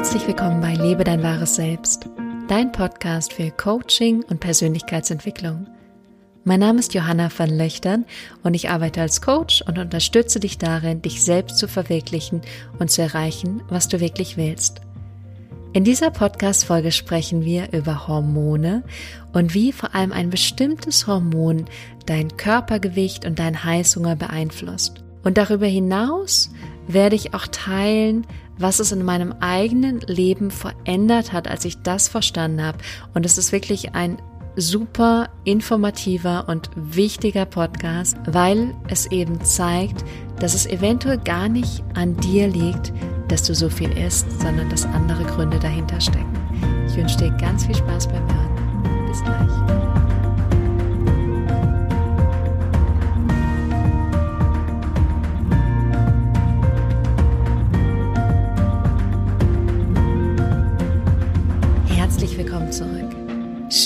Herzlich willkommen bei Lebe dein wahres Selbst, dein Podcast für Coaching und Persönlichkeitsentwicklung. Mein Name ist Johanna van Löchtern und ich arbeite als Coach und unterstütze dich darin, dich selbst zu verwirklichen und zu erreichen, was du wirklich willst. In dieser Podcast-Folge sprechen wir über Hormone und wie vor allem ein bestimmtes Hormon dein Körpergewicht und dein Heißhunger beeinflusst. Und darüber hinaus werde ich auch teilen, was es in meinem eigenen Leben verändert hat, als ich das verstanden habe. Und es ist wirklich ein super informativer und wichtiger Podcast, weil es eben zeigt, dass es eventuell gar nicht an dir liegt, dass du so viel isst, sondern dass andere Gründe dahinter stecken. Ich wünsche dir ganz viel Spaß beim Hören.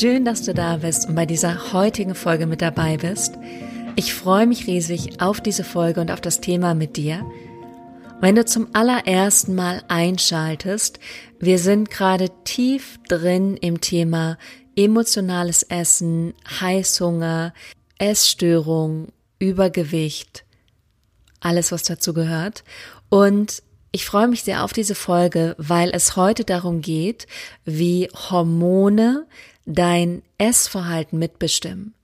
Schön, dass du da bist und bei dieser heutigen Folge mit dabei bist. Ich freue mich riesig auf diese Folge und auf das Thema mit dir. Wenn du zum allerersten Mal einschaltest, wir sind gerade tief drin im Thema emotionales Essen, Heißhunger, Essstörung, Übergewicht, alles was dazu gehört. Und ich freue mich sehr auf diese Folge, weil es heute darum geht, wie Hormone dein Essverhalten mitbestimmen.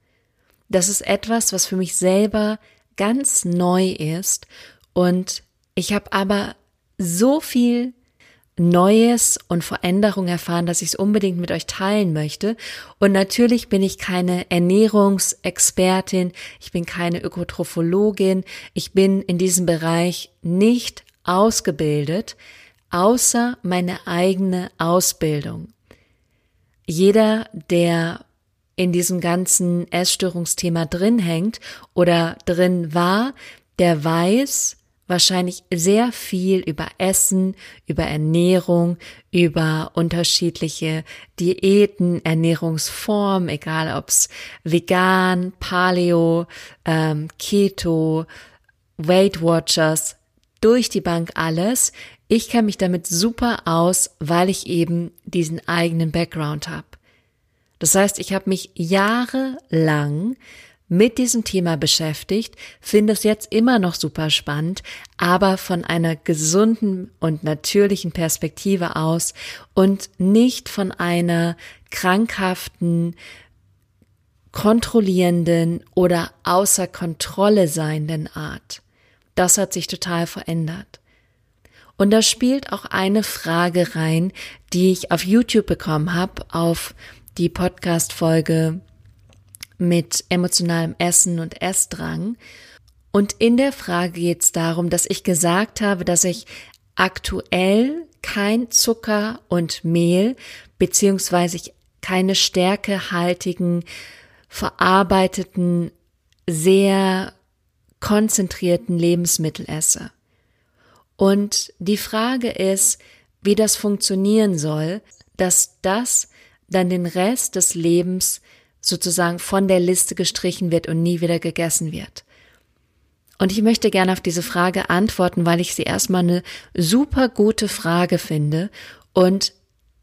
Das ist etwas, was für mich selber ganz neu ist und ich habe aber so viel Neues und Veränderung erfahren, dass ich es unbedingt mit euch teilen möchte. Und natürlich bin ich keine Ernährungsexpertin, ich bin keine Ökotrophologin, ich bin in diesem Bereich nicht ausgebildet, außer meine eigene Ausbildung. Jeder, der in diesem ganzen Essstörungsthema drin hängt oder drin war, der weiß wahrscheinlich sehr viel über Essen, über Ernährung, über unterschiedliche Diäten, Ernährungsformen, egal ob's vegan, Paleo, ähm, Keto, Weight Watchers, durch die Bank alles. Ich kenne mich damit super aus, weil ich eben diesen eigenen Background habe. Das heißt, ich habe mich jahrelang mit diesem Thema beschäftigt, finde es jetzt immer noch super spannend, aber von einer gesunden und natürlichen Perspektive aus und nicht von einer krankhaften, kontrollierenden oder außer Kontrolle seienden Art. Das hat sich total verändert. Und da spielt auch eine Frage rein, die ich auf YouTube bekommen habe, auf die Podcast-Folge mit emotionalem Essen und Essdrang. Und in der Frage geht es darum, dass ich gesagt habe, dass ich aktuell kein Zucker und Mehl beziehungsweise keine stärkehaltigen, verarbeiteten, sehr konzentrierten Lebensmittel esse. Und die Frage ist, wie das funktionieren soll, dass das dann den Rest des Lebens sozusagen von der Liste gestrichen wird und nie wieder gegessen wird. Und ich möchte gerne auf diese Frage antworten, weil ich sie erstmal eine super gute Frage finde und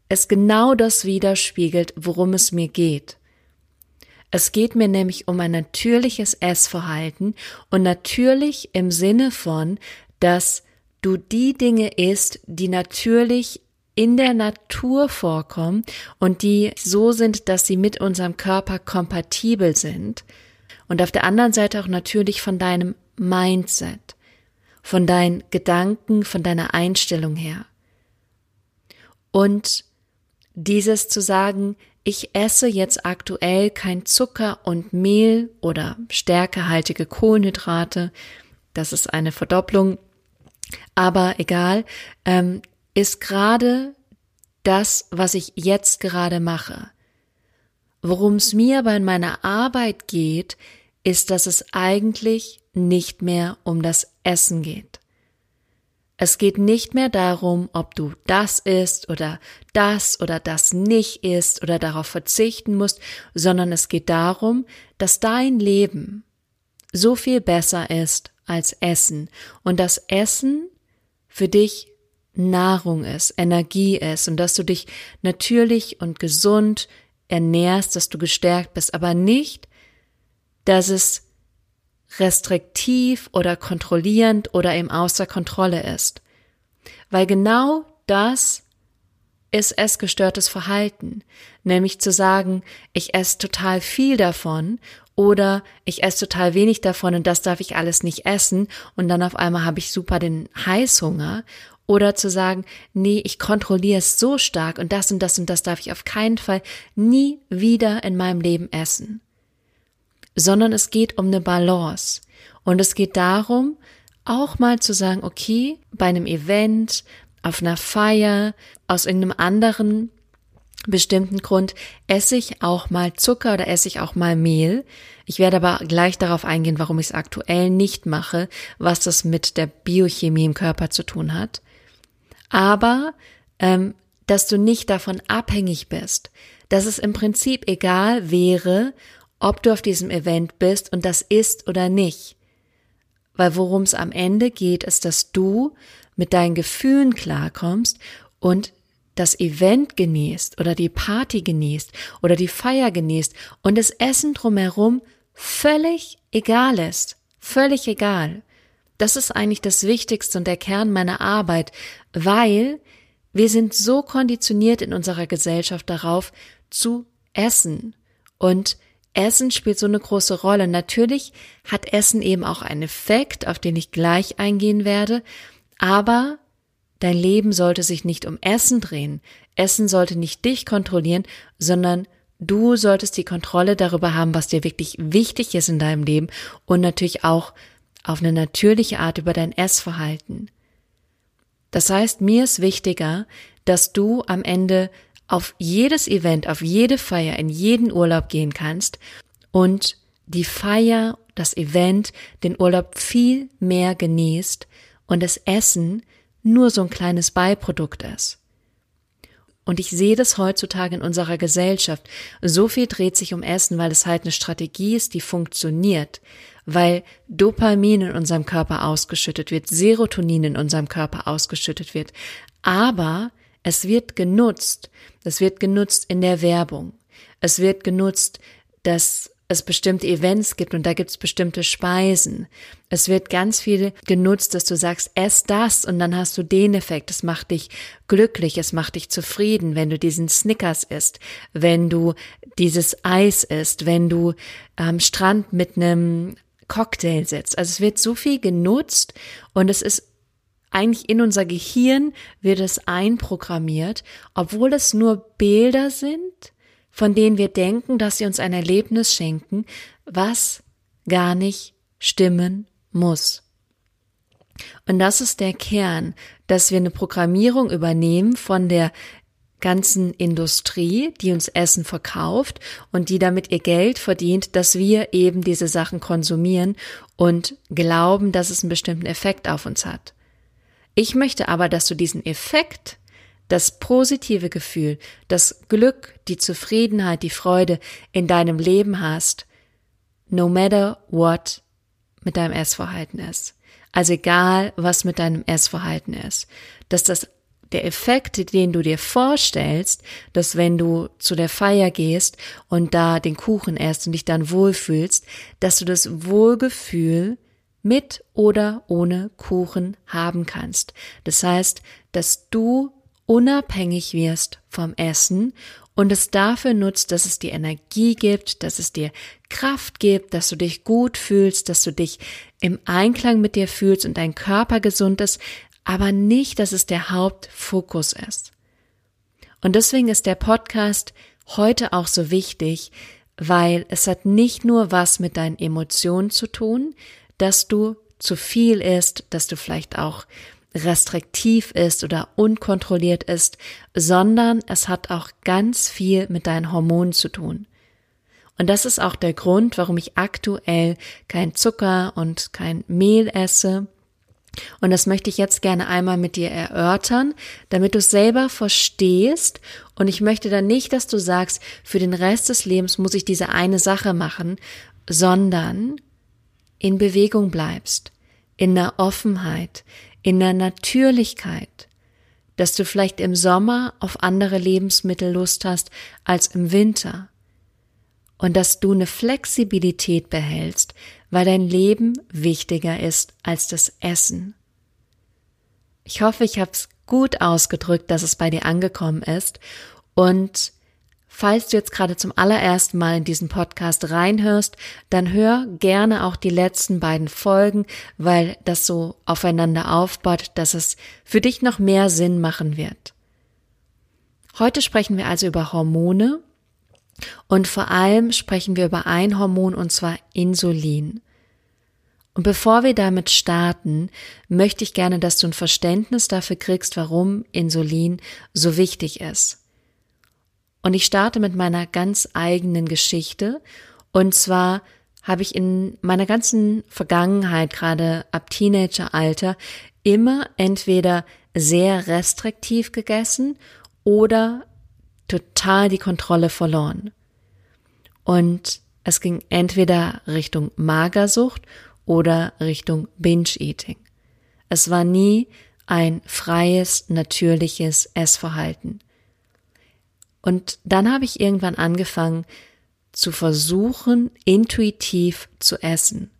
es genau das widerspiegelt, worum es mir geht. Es geht mir nämlich um ein natürliches Essverhalten und natürlich im Sinne von, dass du die Dinge isst, die natürlich in der Natur vorkommen und die so sind, dass sie mit unserem Körper kompatibel sind. Und auf der anderen Seite auch natürlich von deinem Mindset, von deinen Gedanken, von deiner Einstellung her. Und dieses zu sagen, ich esse jetzt aktuell kein Zucker und Mehl oder stärkehaltige Kohlenhydrate, das ist eine Verdopplung aber egal, ähm, ist gerade das, was ich jetzt gerade mache. Worum es mir bei meiner Arbeit geht, ist, dass es eigentlich nicht mehr um das Essen geht. Es geht nicht mehr darum, ob du das isst oder das oder das nicht isst oder darauf verzichten musst, sondern es geht darum, dass dein Leben so viel besser ist als Essen und das Essen für dich Nahrung ist, Energie ist und dass du dich natürlich und gesund ernährst, dass du gestärkt bist, aber nicht, dass es restriktiv oder kontrollierend oder eben außer Kontrolle ist. Weil genau das ist essgestörtes Verhalten, nämlich zu sagen, ich esse total viel davon oder ich esse total wenig davon und das darf ich alles nicht essen und dann auf einmal habe ich super den Heißhunger oder zu sagen, nee, ich kontrolliere es so stark und das und das und das darf ich auf keinen Fall nie wieder in meinem Leben essen. Sondern es geht um eine Balance. Und es geht darum, auch mal zu sagen, okay, bei einem Event, auf einer Feier, aus irgendeinem anderen bestimmten Grund esse ich auch mal Zucker oder esse ich auch mal Mehl. Ich werde aber gleich darauf eingehen, warum ich es aktuell nicht mache, was das mit der Biochemie im Körper zu tun hat aber ähm, dass du nicht davon abhängig bist, dass es im Prinzip egal wäre, ob du auf diesem Event bist und das ist oder nicht. Weil worum es am Ende geht, ist, dass du mit deinen Gefühlen klarkommst und das Event genießt oder die Party genießt oder die Feier genießt und das Essen drumherum völlig egal ist. Völlig egal. Das ist eigentlich das Wichtigste und der Kern meiner Arbeit, weil wir sind so konditioniert in unserer Gesellschaft darauf zu essen. Und Essen spielt so eine große Rolle. Natürlich hat Essen eben auch einen Effekt, auf den ich gleich eingehen werde, aber dein Leben sollte sich nicht um Essen drehen. Essen sollte nicht dich kontrollieren, sondern du solltest die Kontrolle darüber haben, was dir wirklich wichtig ist in deinem Leben und natürlich auch auf eine natürliche Art über dein Essverhalten. Das heißt, mir ist wichtiger, dass du am Ende auf jedes Event, auf jede Feier, in jeden Urlaub gehen kannst und die Feier, das Event, den Urlaub viel mehr genießt und das Essen nur so ein kleines Beiprodukt ist. Und ich sehe das heutzutage in unserer Gesellschaft. So viel dreht sich um Essen, weil es halt eine Strategie ist, die funktioniert weil Dopamin in unserem Körper ausgeschüttet wird, Serotonin in unserem Körper ausgeschüttet wird. Aber es wird genutzt, es wird genutzt in der Werbung. Es wird genutzt, dass es bestimmte Events gibt und da gibt es bestimmte Speisen. Es wird ganz viel genutzt, dass du sagst, ess das und dann hast du den Effekt. Es macht dich glücklich, es macht dich zufrieden, wenn du diesen Snickers isst, wenn du dieses Eis isst, wenn du am Strand mit einem Cocktail setzt. Also es wird so viel genutzt und es ist eigentlich in unser Gehirn wird es einprogrammiert, obwohl es nur Bilder sind, von denen wir denken, dass sie uns ein Erlebnis schenken, was gar nicht stimmen muss. Und das ist der Kern, dass wir eine Programmierung übernehmen von der ganzen Industrie, die uns Essen verkauft und die damit ihr Geld verdient, dass wir eben diese Sachen konsumieren und glauben, dass es einen bestimmten Effekt auf uns hat. Ich möchte aber, dass du diesen Effekt, das positive Gefühl, das Glück, die Zufriedenheit, die Freude in deinem Leben hast, no matter what mit deinem Essverhalten ist. Also egal, was mit deinem Essverhalten ist, dass das der Effekt, den du dir vorstellst, dass wenn du zu der Feier gehst und da den Kuchen erst und dich dann wohlfühlst, dass du das Wohlgefühl mit oder ohne Kuchen haben kannst. Das heißt, dass du unabhängig wirst vom Essen und es dafür nutzt, dass es dir Energie gibt, dass es dir Kraft gibt, dass du dich gut fühlst, dass du dich im Einklang mit dir fühlst und dein Körper gesund ist, aber nicht, dass es der Hauptfokus ist. Und deswegen ist der Podcast heute auch so wichtig, weil es hat nicht nur was mit deinen Emotionen zu tun, dass du zu viel isst, dass du vielleicht auch restriktiv ist oder unkontrolliert ist, sondern es hat auch ganz viel mit deinen Hormonen zu tun. Und das ist auch der Grund, warum ich aktuell kein Zucker und kein Mehl esse, und das möchte ich jetzt gerne einmal mit dir erörtern, damit du es selber verstehst. Und ich möchte dann nicht, dass du sagst, für den Rest des Lebens muss ich diese eine Sache machen, sondern in Bewegung bleibst, in der Offenheit, in der Natürlichkeit. dass du vielleicht im Sommer auf andere Lebensmittel Lust hast als im Winter und dass du eine Flexibilität behältst, weil dein Leben wichtiger ist als das Essen. Ich hoffe, ich habe es gut ausgedrückt, dass es bei dir angekommen ist und Falls du jetzt gerade zum allerersten Mal in diesen Podcast reinhörst, dann hör gerne auch die letzten beiden Folgen, weil das so aufeinander aufbaut, dass es für dich noch mehr Sinn machen wird. Heute sprechen wir also über Hormone und vor allem sprechen wir über ein Hormon und zwar Insulin. Und bevor wir damit starten, möchte ich gerne, dass du ein Verständnis dafür kriegst, warum Insulin so wichtig ist. Und ich starte mit meiner ganz eigenen Geschichte. Und zwar habe ich in meiner ganzen Vergangenheit, gerade ab Teenageralter, immer entweder sehr restriktiv gegessen oder total die Kontrolle verloren. Und es ging entweder Richtung Magersucht oder Richtung Binge-Eating. Es war nie ein freies, natürliches Essverhalten. Und dann habe ich irgendwann angefangen zu versuchen, intuitiv zu essen.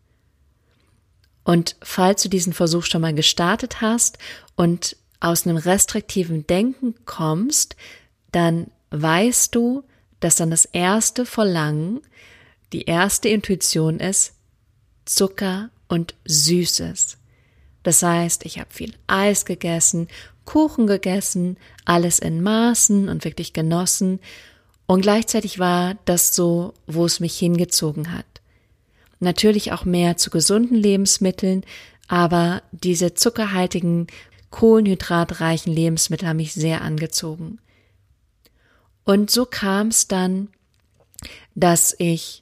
Und falls du diesen Versuch schon mal gestartet hast und aus einem restriktiven Denken kommst, dann weißt du, dass dann das erste Verlangen, die erste Intuition ist Zucker und Süßes. Das heißt, ich habe viel Eis gegessen Kuchen gegessen, alles in Maßen und wirklich genossen. Und gleichzeitig war das so, wo es mich hingezogen hat. Natürlich auch mehr zu gesunden Lebensmitteln, aber diese zuckerhaltigen, kohlenhydratreichen Lebensmittel haben mich sehr angezogen. Und so kam es dann, dass ich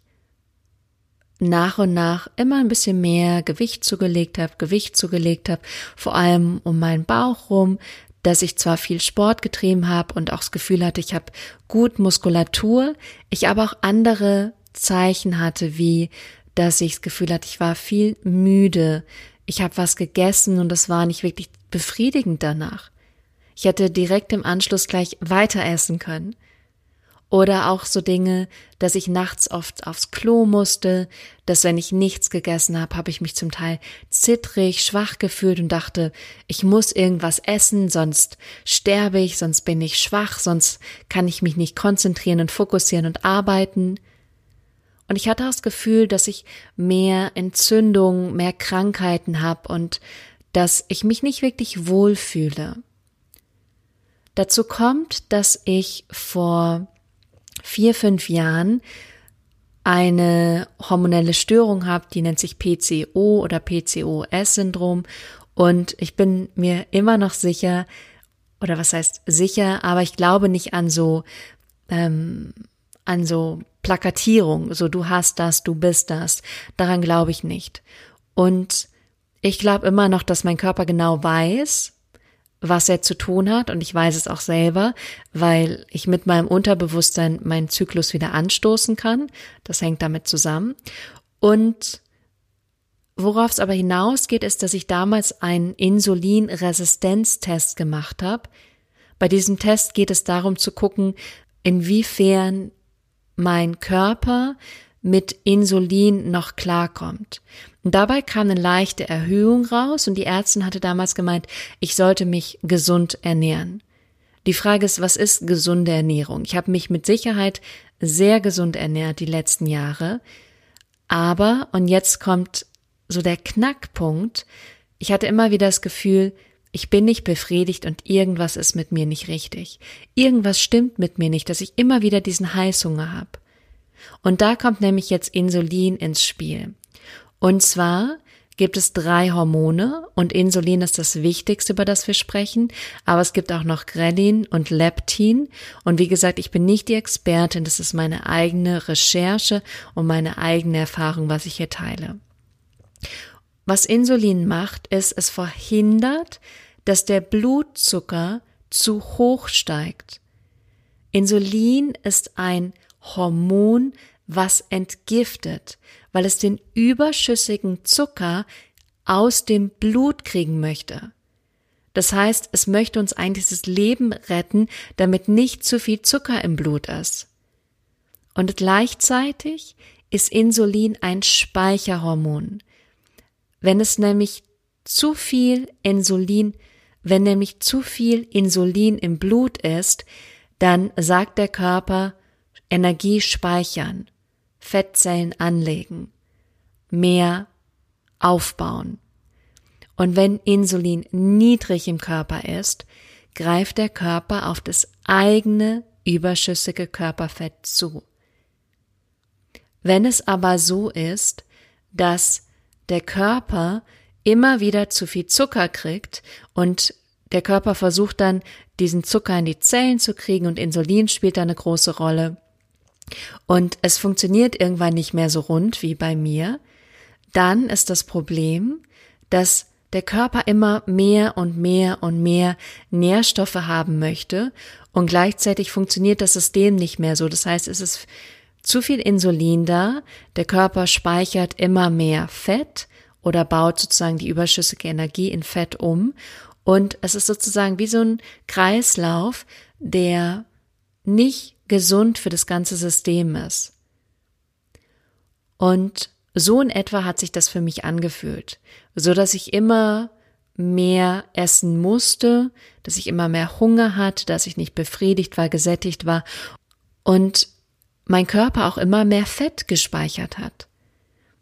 nach und nach immer ein bisschen mehr Gewicht zugelegt habe, Gewicht zugelegt habe, vor allem um meinen Bauch rum, dass ich zwar viel Sport getrieben habe und auch das Gefühl hatte, ich habe gut Muskulatur, ich aber auch andere Zeichen hatte, wie dass ich das Gefühl hatte, ich war viel müde, ich habe was gegessen und es war nicht wirklich befriedigend danach. Ich hätte direkt im Anschluss gleich weiter essen können. Oder auch so Dinge, dass ich nachts oft aufs Klo musste, dass wenn ich nichts gegessen habe, habe ich mich zum Teil zittrig, schwach gefühlt und dachte, ich muss irgendwas essen, sonst sterbe ich, sonst bin ich schwach, sonst kann ich mich nicht konzentrieren und fokussieren und arbeiten. Und ich hatte auch das Gefühl, dass ich mehr Entzündungen, mehr Krankheiten habe und dass ich mich nicht wirklich wohlfühle. Dazu kommt, dass ich vor vier, fünf Jahren eine hormonelle Störung habe, die nennt sich PCO oder PCOS-Syndrom. Und ich bin mir immer noch sicher, oder was heißt sicher, aber ich glaube nicht an so, ähm, an so Plakatierung, so du hast das, du bist das. Daran glaube ich nicht. Und ich glaube immer noch, dass mein Körper genau weiß, was er zu tun hat und ich weiß es auch selber, weil ich mit meinem Unterbewusstsein meinen Zyklus wieder anstoßen kann. Das hängt damit zusammen. Und worauf es aber hinausgeht, ist, dass ich damals einen Insulinresistenztest gemacht habe. Bei diesem Test geht es darum zu gucken, inwiefern mein Körper mit Insulin noch klarkommt. Und dabei kam eine leichte Erhöhung raus und die Ärztin hatte damals gemeint, ich sollte mich gesund ernähren. Die Frage ist, was ist gesunde Ernährung? Ich habe mich mit Sicherheit sehr gesund ernährt die letzten Jahre. Aber, und jetzt kommt so der Knackpunkt, ich hatte immer wieder das Gefühl, ich bin nicht befriedigt und irgendwas ist mit mir nicht richtig. Irgendwas stimmt mit mir nicht, dass ich immer wieder diesen Heißhunger habe. Und da kommt nämlich jetzt Insulin ins Spiel. Und zwar gibt es drei Hormone und Insulin ist das wichtigste, über das wir sprechen, aber es gibt auch noch Grelin und Leptin und wie gesagt, ich bin nicht die Expertin, das ist meine eigene Recherche und meine eigene Erfahrung, was ich hier teile. Was Insulin macht, ist, es verhindert, dass der Blutzucker zu hoch steigt. Insulin ist ein Hormon, was entgiftet, weil es den überschüssigen Zucker aus dem Blut kriegen möchte. Das heißt, es möchte uns eigentlich das Leben retten, damit nicht zu viel Zucker im Blut ist. Und gleichzeitig ist Insulin ein Speicherhormon. Wenn es nämlich zu viel Insulin, wenn nämlich zu viel Insulin im Blut ist, dann sagt der Körper Energie speichern, Fettzellen anlegen, mehr aufbauen. Und wenn Insulin niedrig im Körper ist, greift der Körper auf das eigene überschüssige Körperfett zu. Wenn es aber so ist, dass der Körper immer wieder zu viel Zucker kriegt und der Körper versucht dann, diesen Zucker in die Zellen zu kriegen und Insulin spielt da eine große Rolle. Und es funktioniert irgendwann nicht mehr so rund wie bei mir, dann ist das Problem, dass der Körper immer mehr und mehr und mehr Nährstoffe haben möchte. Und gleichzeitig funktioniert das System nicht mehr so. Das heißt, es ist zu viel Insulin da, der Körper speichert immer mehr Fett oder baut sozusagen die überschüssige Energie in Fett um. Und es ist sozusagen wie so ein Kreislauf, der nicht gesund für das ganze System ist. Und so in etwa hat sich das für mich angefühlt, so dass ich immer mehr essen musste, dass ich immer mehr Hunger hatte, dass ich nicht befriedigt war, gesättigt war und mein Körper auch immer mehr Fett gespeichert hat.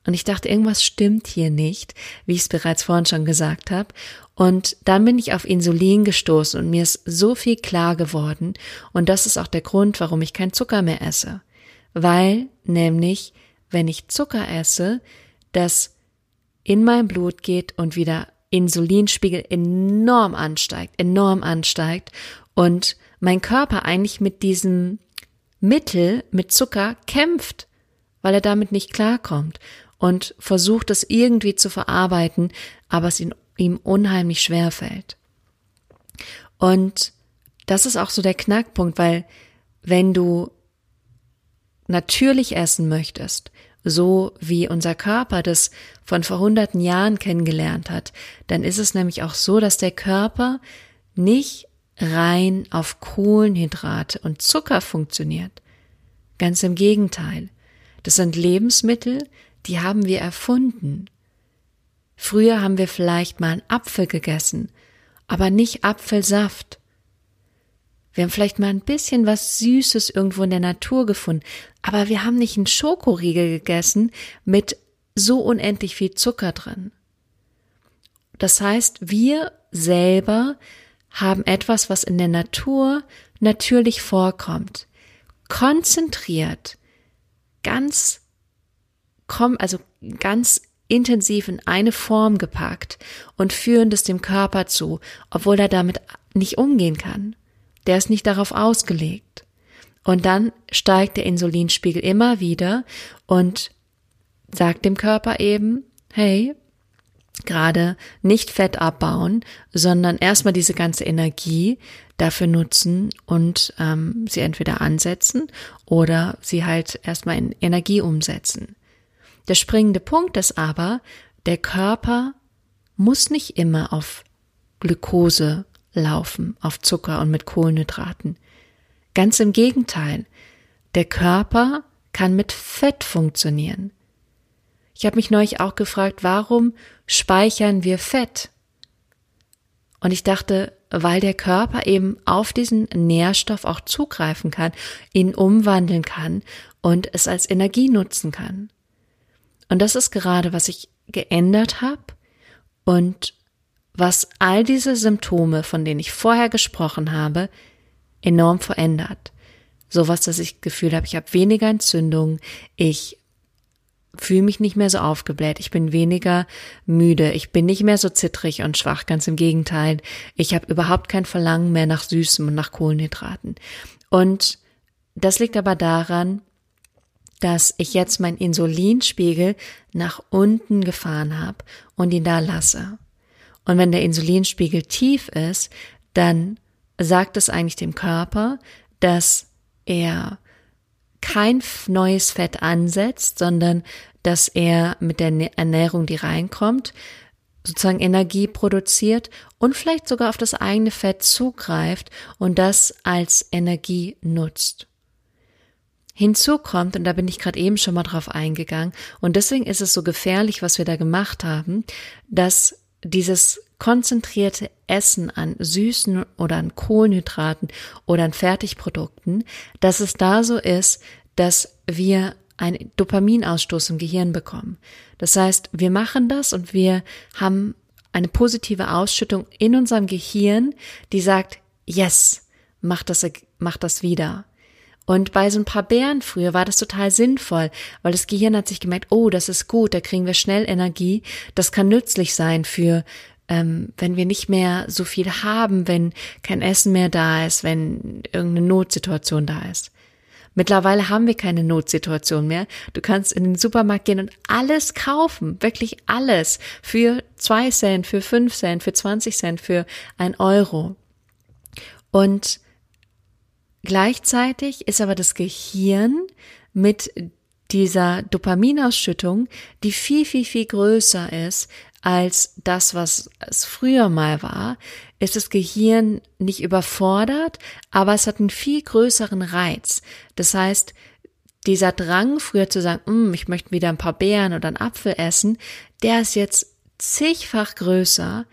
Und ich dachte, irgendwas stimmt hier nicht, wie ich es bereits vorhin schon gesagt habe. Und dann bin ich auf Insulin gestoßen und mir ist so viel klar geworden. Und das ist auch der Grund, warum ich kein Zucker mehr esse. Weil nämlich, wenn ich Zucker esse, das in mein Blut geht und wieder Insulinspiegel enorm ansteigt, enorm ansteigt und mein Körper eigentlich mit diesem Mittel, mit Zucker kämpft, weil er damit nicht klarkommt und versucht es irgendwie zu verarbeiten, aber es ihm unheimlich schwer fällt. Und das ist auch so der Knackpunkt, weil wenn du natürlich essen möchtest, so wie unser Körper das von vor hunderten Jahren kennengelernt hat, dann ist es nämlich auch so, dass der Körper nicht rein auf Kohlenhydrate und Zucker funktioniert. Ganz im Gegenteil. Das sind Lebensmittel, die haben wir erfunden. Früher haben wir vielleicht mal einen Apfel gegessen, aber nicht Apfelsaft. Wir haben vielleicht mal ein bisschen was Süßes irgendwo in der Natur gefunden, aber wir haben nicht einen Schokoriegel gegessen mit so unendlich viel Zucker drin. Das heißt, wir selber haben etwas, was in der Natur natürlich vorkommt, konzentriert, ganz also ganz intensiv in eine Form gepackt und führen das dem Körper zu, obwohl er damit nicht umgehen kann. Der ist nicht darauf ausgelegt. Und dann steigt der Insulinspiegel immer wieder und sagt dem Körper eben, hey, gerade nicht Fett abbauen, sondern erstmal diese ganze Energie dafür nutzen und ähm, sie entweder ansetzen oder sie halt erstmal in Energie umsetzen. Der springende Punkt ist aber, der Körper muss nicht immer auf Glukose laufen, auf Zucker und mit Kohlenhydraten. Ganz im Gegenteil, der Körper kann mit Fett funktionieren. Ich habe mich neulich auch gefragt, warum speichern wir Fett? Und ich dachte, weil der Körper eben auf diesen Nährstoff auch zugreifen kann, ihn umwandeln kann und es als Energie nutzen kann. Und das ist gerade, was ich geändert habe und was all diese Symptome, von denen ich vorher gesprochen habe, enorm verändert. Sowas, dass ich Gefühl habe, ich habe weniger Entzündung, ich fühle mich nicht mehr so aufgebläht, ich bin weniger müde, ich bin nicht mehr so zittrig und schwach, ganz im Gegenteil. Ich habe überhaupt kein Verlangen mehr nach Süßem und nach Kohlenhydraten. Und das liegt aber daran, dass ich jetzt meinen Insulinspiegel nach unten gefahren habe und ihn da lasse. Und wenn der Insulinspiegel tief ist, dann sagt es eigentlich dem Körper, dass er kein neues Fett ansetzt, sondern dass er mit der Ernährung, die reinkommt, sozusagen Energie produziert und vielleicht sogar auf das eigene Fett zugreift und das als Energie nutzt. Hinzu kommt, und da bin ich gerade eben schon mal drauf eingegangen, und deswegen ist es so gefährlich, was wir da gemacht haben, dass dieses konzentrierte Essen an Süßen oder an Kohlenhydraten oder an Fertigprodukten, dass es da so ist, dass wir einen Dopaminausstoß im Gehirn bekommen. Das heißt, wir machen das und wir haben eine positive Ausschüttung in unserem Gehirn, die sagt, yes, mach das, mach das wieder. Und bei so ein paar Bären früher war das total sinnvoll, weil das Gehirn hat sich gemerkt, oh, das ist gut, da kriegen wir schnell Energie, das kann nützlich sein für, ähm, wenn wir nicht mehr so viel haben, wenn kein Essen mehr da ist, wenn irgendeine Notsituation da ist. Mittlerweile haben wir keine Notsituation mehr. Du kannst in den Supermarkt gehen und alles kaufen, wirklich alles, für zwei Cent, für fünf Cent, für 20 Cent, für ein Euro. Und Gleichzeitig ist aber das Gehirn mit dieser Dopaminausschüttung, die viel, viel, viel größer ist als das, was es früher mal war, ist das Gehirn nicht überfordert, aber es hat einen viel größeren Reiz. Das heißt, dieser Drang, früher zu sagen, hm, ich möchte wieder ein paar Beeren oder einen Apfel essen, der ist jetzt zigfach größer,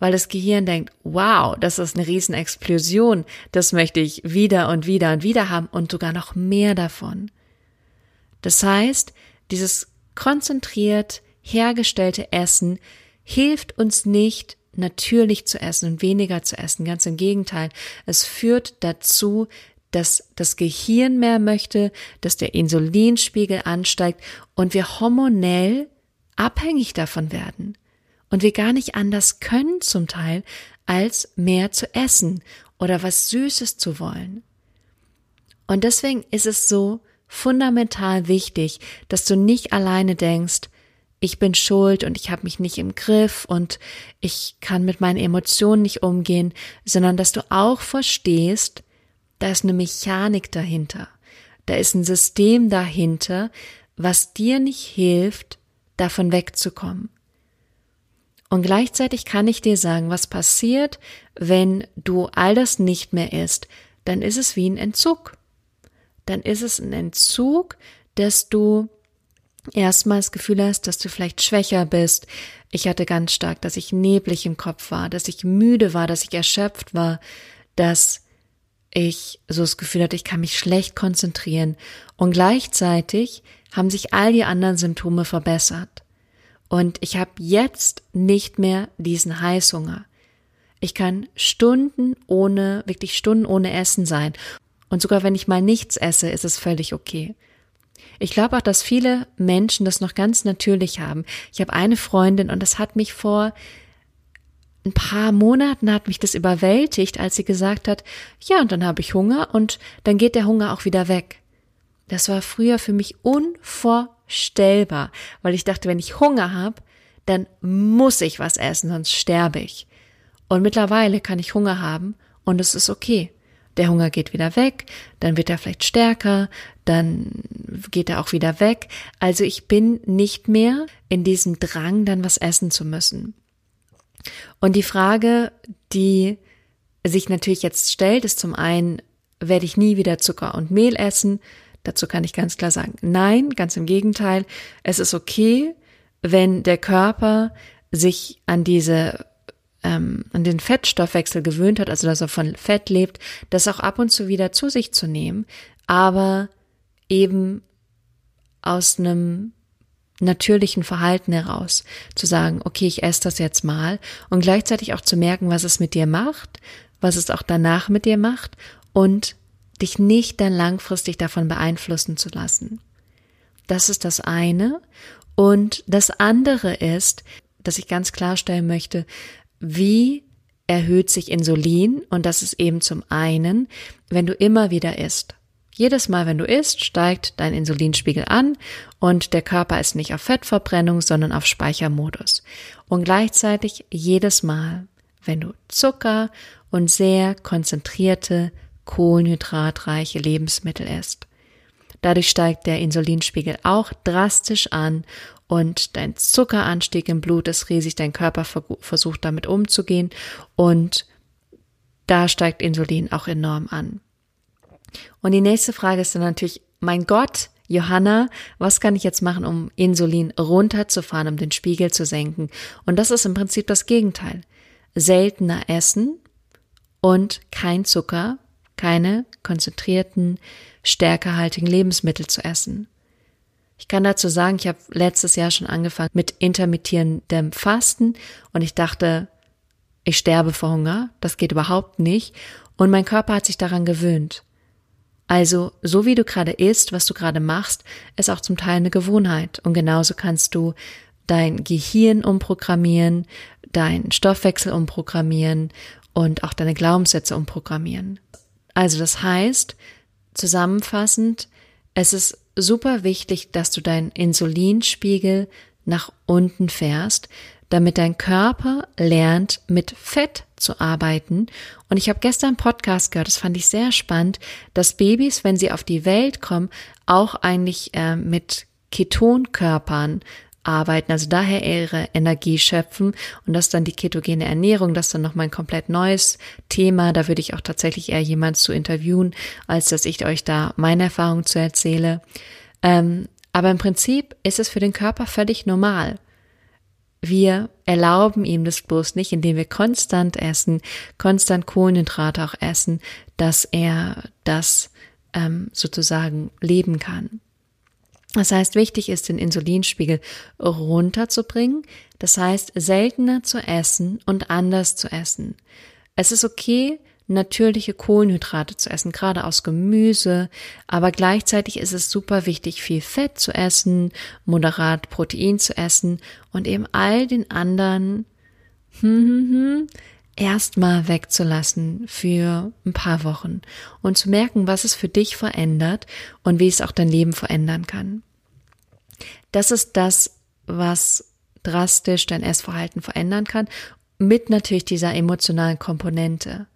weil das Gehirn denkt, wow, das ist eine Riesenexplosion, das möchte ich wieder und wieder und wieder haben und sogar noch mehr davon. Das heißt, dieses konzentriert hergestellte Essen hilft uns nicht, natürlich zu essen und weniger zu essen. Ganz im Gegenteil. Es führt dazu, dass das Gehirn mehr möchte, dass der Insulinspiegel ansteigt und wir hormonell abhängig davon werden und wir gar nicht anders können zum Teil, als mehr zu essen oder was Süßes zu wollen. Und deswegen ist es so fundamental wichtig, dass du nicht alleine denkst, ich bin schuld und ich habe mich nicht im Griff und ich kann mit meinen Emotionen nicht umgehen, sondern dass du auch verstehst, da ist eine Mechanik dahinter, da ist ein System dahinter, was dir nicht hilft, davon wegzukommen. Und gleichzeitig kann ich dir sagen, was passiert, wenn du all das nicht mehr isst, dann ist es wie ein Entzug. Dann ist es ein Entzug, dass du erstmal das Gefühl hast, dass du vielleicht schwächer bist. Ich hatte ganz stark, dass ich neblig im Kopf war, dass ich müde war, dass ich erschöpft war, dass ich so das Gefühl hatte, ich kann mich schlecht konzentrieren. Und gleichzeitig haben sich all die anderen Symptome verbessert. Und ich habe jetzt nicht mehr diesen Heißhunger. Ich kann Stunden ohne, wirklich Stunden ohne Essen sein. Und sogar wenn ich mal nichts esse, ist es völlig okay. Ich glaube auch, dass viele Menschen das noch ganz natürlich haben. Ich habe eine Freundin und das hat mich vor ein paar Monaten hat mich das überwältigt, als sie gesagt hat, ja, und dann habe ich Hunger und dann geht der Hunger auch wieder weg. Das war früher für mich unvorstellbar stellbar, weil ich dachte, wenn ich Hunger habe, dann muss ich was essen, sonst sterbe ich. Und mittlerweile kann ich Hunger haben und es ist okay. Der Hunger geht wieder weg, dann wird er vielleicht stärker, dann geht er auch wieder weg. Also ich bin nicht mehr in diesem Drang, dann was essen zu müssen. Und die Frage, die sich natürlich jetzt stellt, ist zum einen, werde ich nie wieder Zucker und Mehl essen? Dazu kann ich ganz klar sagen, nein, ganz im Gegenteil. Es ist okay, wenn der Körper sich an diese ähm, an den Fettstoffwechsel gewöhnt hat, also dass er von Fett lebt, das auch ab und zu wieder zu sich zu nehmen, aber eben aus einem natürlichen Verhalten heraus zu sagen, okay, ich esse das jetzt mal und gleichzeitig auch zu merken, was es mit dir macht, was es auch danach mit dir macht und dich nicht dann langfristig davon beeinflussen zu lassen. Das ist das eine. Und das andere ist, dass ich ganz klarstellen möchte, wie erhöht sich Insulin und das ist eben zum einen, wenn du immer wieder isst. Jedes Mal, wenn du isst, steigt dein Insulinspiegel an und der Körper ist nicht auf Fettverbrennung, sondern auf Speichermodus. Und gleichzeitig jedes Mal, wenn du Zucker und sehr konzentrierte kohlenhydratreiche Lebensmittel isst. Dadurch steigt der Insulinspiegel auch drastisch an und dein Zuckeranstieg im Blut ist riesig, dein Körper versucht damit umzugehen und da steigt Insulin auch enorm an. Und die nächste Frage ist dann natürlich, mein Gott, Johanna, was kann ich jetzt machen, um Insulin runterzufahren, um den Spiegel zu senken? Und das ist im Prinzip das Gegenteil. Seltener essen und kein Zucker, keine konzentrierten, stärkehaltigen Lebensmittel zu essen. Ich kann dazu sagen, ich habe letztes Jahr schon angefangen mit intermittierendem Fasten und ich dachte, ich sterbe vor Hunger, das geht überhaupt nicht und mein Körper hat sich daran gewöhnt. Also, so wie du gerade isst, was du gerade machst, ist auch zum Teil eine Gewohnheit. Und genauso kannst du dein Gehirn umprogrammieren, deinen Stoffwechsel umprogrammieren und auch deine Glaubenssätze umprogrammieren. Also das heißt, zusammenfassend, es ist super wichtig, dass du deinen Insulinspiegel nach unten fährst, damit dein Körper lernt, mit Fett zu arbeiten. Und ich habe gestern einen Podcast gehört, das fand ich sehr spannend, dass Babys, wenn sie auf die Welt kommen, auch eigentlich äh, mit Ketonkörpern arbeiten, also daher ihre Energie schöpfen und das dann die ketogene Ernährung, das dann nochmal ein komplett neues Thema, da würde ich auch tatsächlich eher jemand zu interviewen, als dass ich euch da meine Erfahrung zu erzähle. Ähm, aber im Prinzip ist es für den Körper völlig normal. Wir erlauben ihm das bloß nicht, indem wir konstant essen, konstant Kohlenhydrate auch essen, dass er das ähm, sozusagen leben kann. Das heißt, wichtig ist, den Insulinspiegel runterzubringen. Das heißt, seltener zu essen und anders zu essen. Es ist okay, natürliche Kohlenhydrate zu essen, gerade aus Gemüse, aber gleichzeitig ist es super wichtig, viel Fett zu essen, moderat Protein zu essen und eben all den anderen hm, hm, hm, erstmal wegzulassen für ein paar Wochen und zu merken, was es für dich verändert und wie es auch dein Leben verändern kann. Das ist das, was drastisch dein Essverhalten verändern kann, mit natürlich dieser emotionalen Komponente.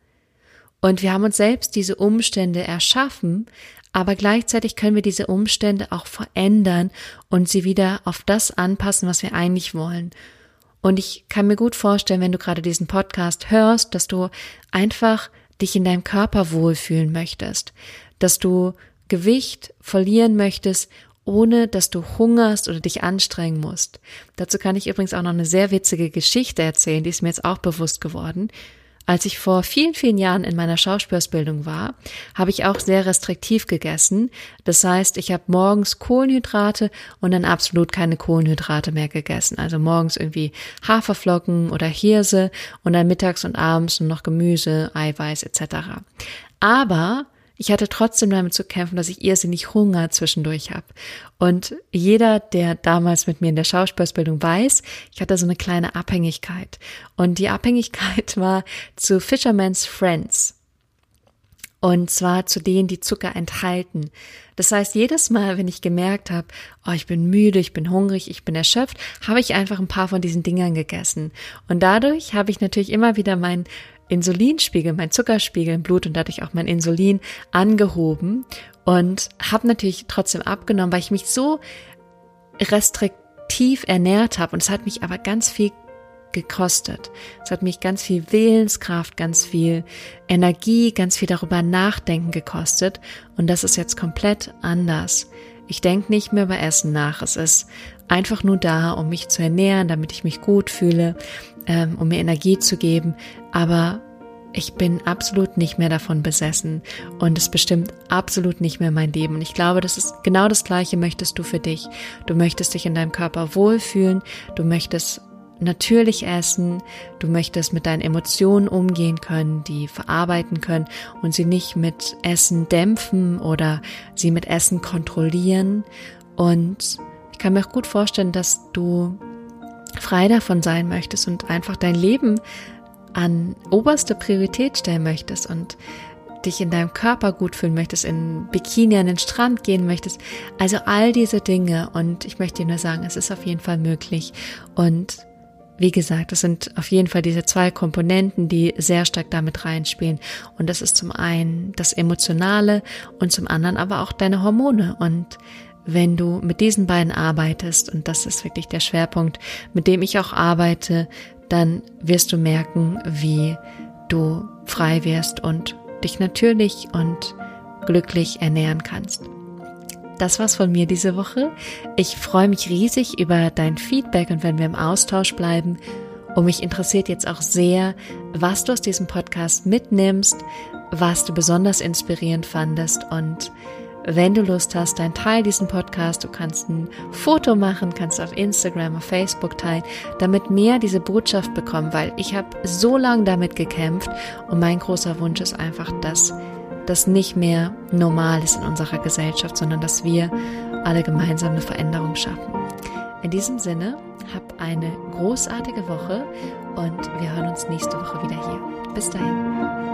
Und wir haben uns selbst diese Umstände erschaffen, aber gleichzeitig können wir diese Umstände auch verändern und sie wieder auf das anpassen, was wir eigentlich wollen. Und ich kann mir gut vorstellen, wenn du gerade diesen Podcast hörst, dass du einfach dich in deinem Körper wohlfühlen möchtest, dass du Gewicht verlieren möchtest, ohne dass du hungerst oder dich anstrengen musst. Dazu kann ich übrigens auch noch eine sehr witzige Geschichte erzählen, die ist mir jetzt auch bewusst geworden. Als ich vor vielen, vielen Jahren in meiner Schauspielausbildung war, habe ich auch sehr restriktiv gegessen. Das heißt, ich habe morgens Kohlenhydrate und dann absolut keine Kohlenhydrate mehr gegessen. Also morgens irgendwie Haferflocken oder Hirse und dann mittags und abends nur noch Gemüse, Eiweiß etc. Aber ich hatte trotzdem damit zu kämpfen, dass ich irrsinnig Hunger zwischendurch habe. Und jeder, der damals mit mir in der Schauspielausbildung weiß, ich hatte so eine kleine Abhängigkeit. Und die Abhängigkeit war zu Fisherman's Friends. Und zwar zu denen, die Zucker enthalten. Das heißt, jedes Mal, wenn ich gemerkt habe, oh, ich bin müde, ich bin hungrig, ich bin erschöpft, habe ich einfach ein paar von diesen Dingern gegessen. Und dadurch habe ich natürlich immer wieder mein Insulinspiegel, mein Zuckerspiegel im Blut und dadurch auch mein Insulin angehoben und habe natürlich trotzdem abgenommen, weil ich mich so restriktiv ernährt habe und es hat mich aber ganz viel gekostet. Es hat mich ganz viel Willenskraft, ganz viel Energie, ganz viel darüber nachdenken gekostet und das ist jetzt komplett anders. Ich denke nicht mehr über Essen nach. Es ist einfach nur da, um mich zu ernähren, damit ich mich gut fühle, ähm, um mir Energie zu geben. Aber ich bin absolut nicht mehr davon besessen und es bestimmt absolut nicht mehr mein Leben. Und ich glaube, das ist genau das Gleiche möchtest du für dich. Du möchtest dich in deinem Körper wohlfühlen, du möchtest natürlich essen, du möchtest mit deinen Emotionen umgehen können, die verarbeiten können und sie nicht mit Essen dämpfen oder sie mit Essen kontrollieren. Und ich kann mir auch gut vorstellen, dass du frei davon sein möchtest und einfach dein Leben an oberste Priorität stellen möchtest und dich in deinem Körper gut fühlen möchtest, in Bikini an den Strand gehen möchtest. Also all diese Dinge. Und ich möchte dir nur sagen, es ist auf jeden Fall möglich. Und wie gesagt, es sind auf jeden Fall diese zwei Komponenten, die sehr stark damit reinspielen. Und das ist zum einen das Emotionale und zum anderen aber auch deine Hormone. Und wenn du mit diesen beiden arbeitest, und das ist wirklich der Schwerpunkt, mit dem ich auch arbeite, dann wirst du merken, wie du frei wirst und dich natürlich und glücklich ernähren kannst. Das war's von mir diese Woche. Ich freue mich riesig über dein Feedback und wenn wir im Austausch bleiben. Und mich interessiert jetzt auch sehr, was du aus diesem Podcast mitnimmst, was du besonders inspirierend fandest und wenn du Lust hast, dann teil diesen Podcast. Du kannst ein Foto machen, kannst auf Instagram, auf Facebook teilen, damit mehr diese Botschaft bekommen, weil ich habe so lange damit gekämpft und mein großer Wunsch ist einfach, dass das nicht mehr normal ist in unserer Gesellschaft, sondern dass wir alle gemeinsam eine Veränderung schaffen. In diesem Sinne, hab eine großartige Woche und wir hören uns nächste Woche wieder hier. Bis dahin.